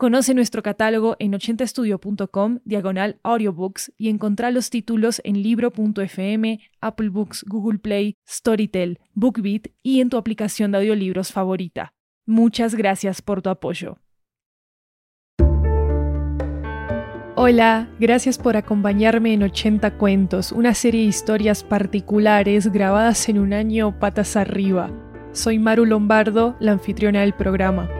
Conoce nuestro catálogo en 80estudio.com, diagonal audiobooks, y encontrá los títulos en libro.fm, Apple Books, Google Play, Storytel, BookBeat y en tu aplicación de audiolibros favorita. Muchas gracias por tu apoyo. Hola, gracias por acompañarme en 80 Cuentos, una serie de historias particulares grabadas en un año patas arriba. Soy Maru Lombardo, la anfitriona del programa.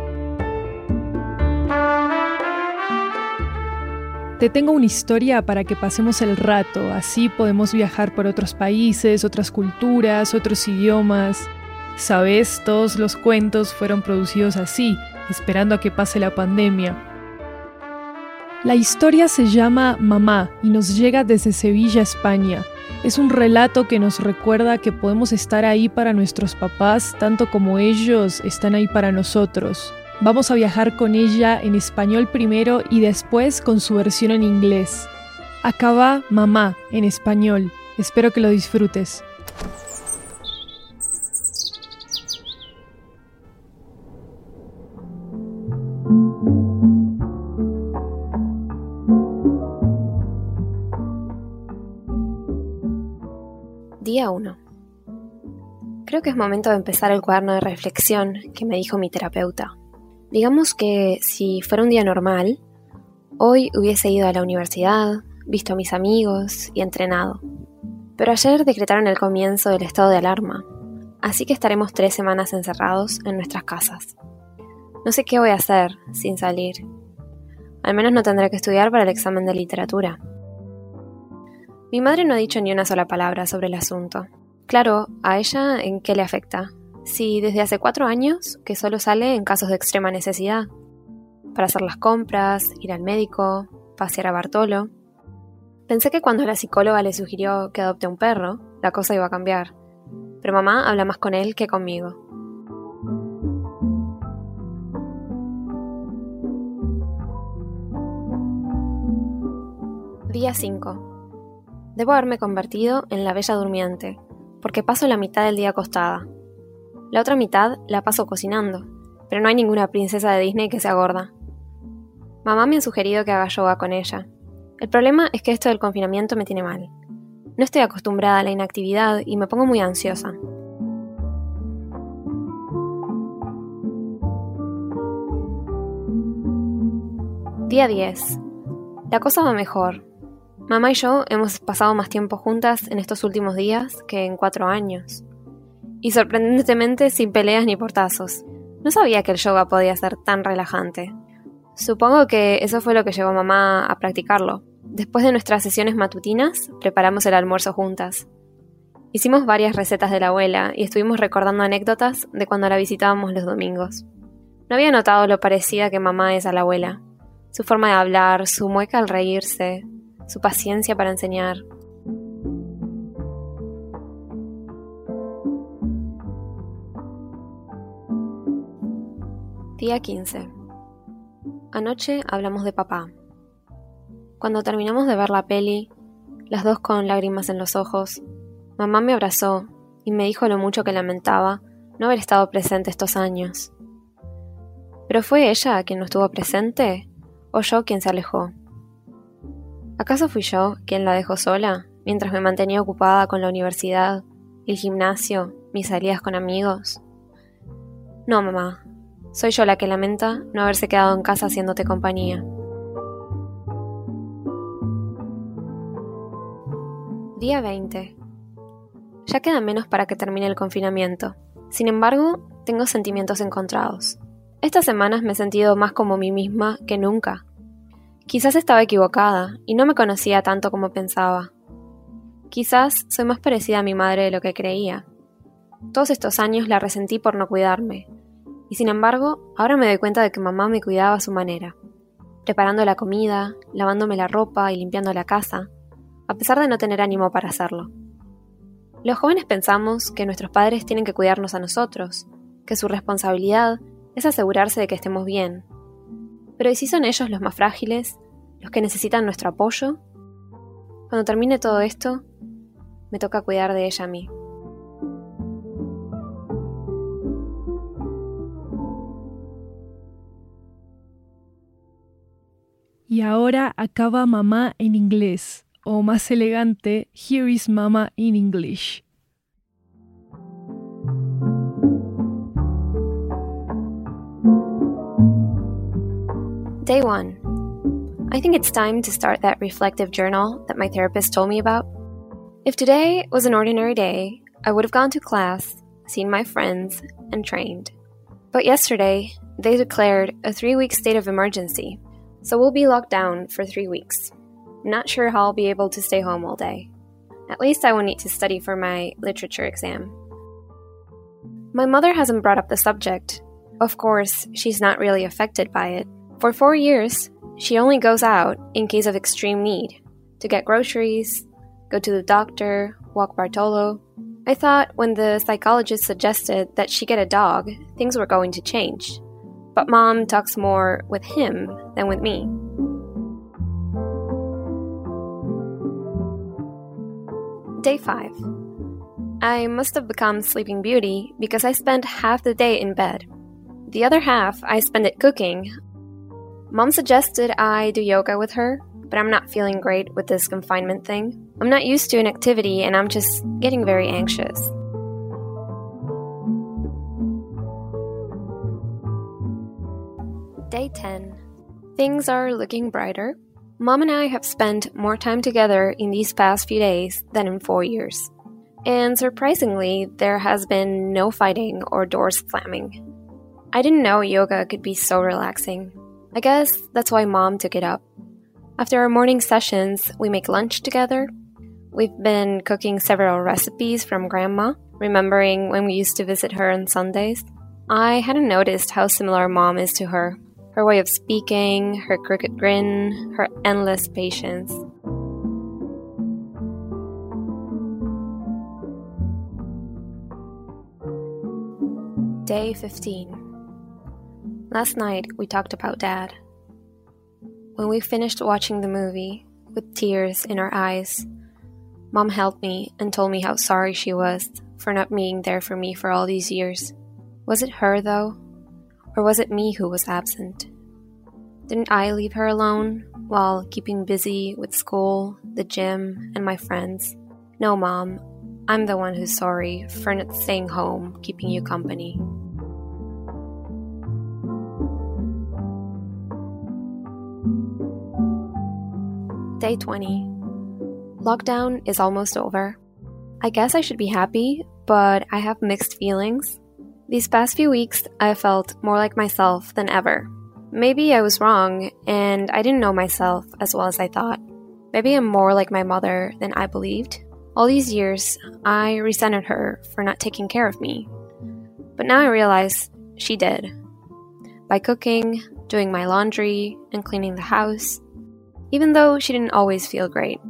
Te tengo una historia para que pasemos el rato, así podemos viajar por otros países, otras culturas, otros idiomas. Sabes, todos los cuentos fueron producidos así, esperando a que pase la pandemia. La historia se llama Mamá y nos llega desde Sevilla, España. Es un relato que nos recuerda que podemos estar ahí para nuestros papás tanto como ellos están ahí para nosotros. Vamos a viajar con ella en español primero y después con su versión en inglés. Acaba Mamá en español. Espero que lo disfrutes. Día 1. Creo que es momento de empezar el cuaderno de reflexión que me dijo mi terapeuta. Digamos que si fuera un día normal, hoy hubiese ido a la universidad, visto a mis amigos y entrenado. Pero ayer decretaron el comienzo del estado de alarma, así que estaremos tres semanas encerrados en nuestras casas. No sé qué voy a hacer sin salir. Al menos no tendré que estudiar para el examen de literatura. Mi madre no ha dicho ni una sola palabra sobre el asunto. Claro, ¿a ella en qué le afecta? Si desde hace cuatro años que solo sale en casos de extrema necesidad, para hacer las compras, ir al médico, pasear a Bartolo. Pensé que cuando la psicóloga le sugirió que adopte un perro, la cosa iba a cambiar, pero mamá habla más con él que conmigo. Día 5. Debo haberme convertido en la bella durmiente, porque paso la mitad del día acostada, la otra mitad la paso cocinando, pero no hay ninguna princesa de Disney que sea gorda. Mamá me ha sugerido que haga yoga con ella. El problema es que esto del confinamiento me tiene mal. No estoy acostumbrada a la inactividad y me pongo muy ansiosa. Día 10. La cosa va mejor. Mamá y yo hemos pasado más tiempo juntas en estos últimos días que en cuatro años y sorprendentemente sin peleas ni portazos. No sabía que el yoga podía ser tan relajante. Supongo que eso fue lo que llevó a mamá a practicarlo. Después de nuestras sesiones matutinas, preparamos el almuerzo juntas. Hicimos varias recetas de la abuela y estuvimos recordando anécdotas de cuando la visitábamos los domingos. No había notado lo parecida que mamá es a la abuela. Su forma de hablar, su mueca al reírse, su paciencia para enseñar. Día 15. Anoche hablamos de papá. Cuando terminamos de ver la peli, las dos con lágrimas en los ojos, mamá me abrazó y me dijo lo mucho que lamentaba no haber estado presente estos años. ¿Pero fue ella quien no estuvo presente o yo quien se alejó? ¿Acaso fui yo quien la dejó sola mientras me mantenía ocupada con la universidad, el gimnasio, mis salidas con amigos? No, mamá, soy yo la que lamenta no haberse quedado en casa haciéndote compañía. Día 20. Ya queda menos para que termine el confinamiento. Sin embargo, tengo sentimientos encontrados. Estas semanas me he sentido más como mí misma que nunca. Quizás estaba equivocada y no me conocía tanto como pensaba. Quizás soy más parecida a mi madre de lo que creía. Todos estos años la resentí por no cuidarme, y sin embargo, ahora me doy cuenta de que mamá me cuidaba a su manera. preparando la comida, lavándome la ropa y limpiando la casa, a pesar de no tener ánimo para hacerlo. Los jóvenes pensamos que nuestros padres tienen que cuidarnos a nosotros, que su responsabilidad es asegurarse de que estemos bien. Pero ¿y si son ellos los más frágiles, los que necesitan nuestro apoyo? Cuando termine todo esto, me toca cuidar de ella a mí. Ahora acaba mamá en inglés, o más elegante, Here is Mama in English. Day 1. I think it's time to start that reflective journal that my therapist told me about. If today was an ordinary day, I would have gone to class, seen my friends, and trained. But yesterday, they declared a three week state of emergency so we'll be locked down for three weeks. Not sure how I'll be able to stay home all day. At least I will need to study for my literature exam. My mother hasn't brought up the subject. Of course, she's not really affected by it. For four years, she only goes out in case of extreme need to get groceries, go to the doctor, walk Bartolo. I thought when the psychologist suggested that she get a dog, things were going to change but mom talks more with him than with me. Day 5. I must have become Sleeping Beauty because I spent half the day in bed. The other half I spend it cooking. Mom suggested I do yoga with her, but I'm not feeling great with this confinement thing. I'm not used to an activity and I'm just getting very anxious. Day 10. Things are looking brighter. Mom and I have spent more time together in these past few days than in four years. And surprisingly, there has been no fighting or doors slamming. I didn't know yoga could be so relaxing. I guess that's why mom took it up. After our morning sessions, we make lunch together. We've been cooking several recipes from grandma, remembering when we used to visit her on Sundays. I hadn't noticed how similar mom is to her, her way of speaking, her crooked grin, her endless patience. Day 15. Last night we talked about Dad. When we finished watching the movie, with tears in our eyes, Mom held me and told me how sorry she was for not being there for me for all these years. Was it her, though? Or was it me who was absent? Didn't I leave her alone while keeping busy with school, the gym, and my friends? No, Mom, I'm the one who's sorry for not staying home, keeping you company. Day 20. Lockdown is almost over. I guess I should be happy, but I have mixed feelings. These past few weeks, I felt more like myself than ever. Maybe I was wrong, and I didn't know myself as well as I thought. Maybe I'm more like my mother than I believed. All these years, I resented her for not taking care of me. But now I realize she did. By cooking, doing my laundry, and cleaning the house, even though she didn't always feel great.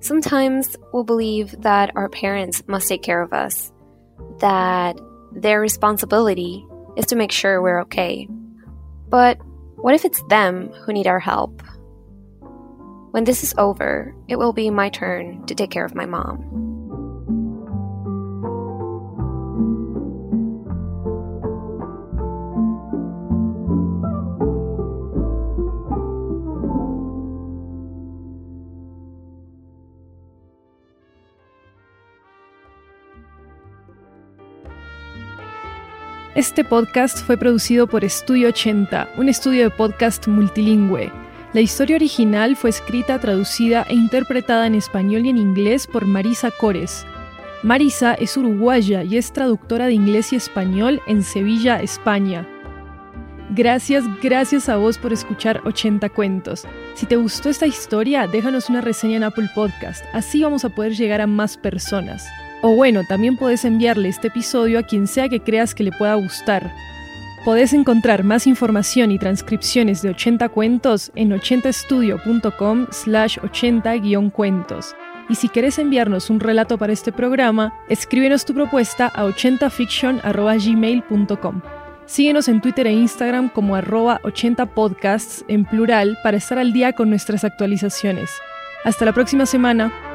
Sometimes we'll believe that our parents must take care of us, that their responsibility is to make sure we're okay. But what if it's them who need our help? When this is over, it will be my turn to take care of my mom. Este podcast fue producido por Estudio 80, un estudio de podcast multilingüe. La historia original fue escrita, traducida e interpretada en español y en inglés por Marisa Cores. Marisa es uruguaya y es traductora de inglés y español en Sevilla, España. Gracias, gracias a vos por escuchar 80 cuentos. Si te gustó esta historia, déjanos una reseña en Apple Podcast, así vamos a poder llegar a más personas. O bueno, también puedes enviarle este episodio a quien sea que creas que le pueda gustar. Podés encontrar más información y transcripciones de 80 cuentos en 80estudio.com slash 80-cuentos. Y si querés enviarnos un relato para este programa, escríbenos tu propuesta a 80fiction.gmail.com. Síguenos en Twitter e Instagram como arroba 80podcasts en plural para estar al día con nuestras actualizaciones. Hasta la próxima semana.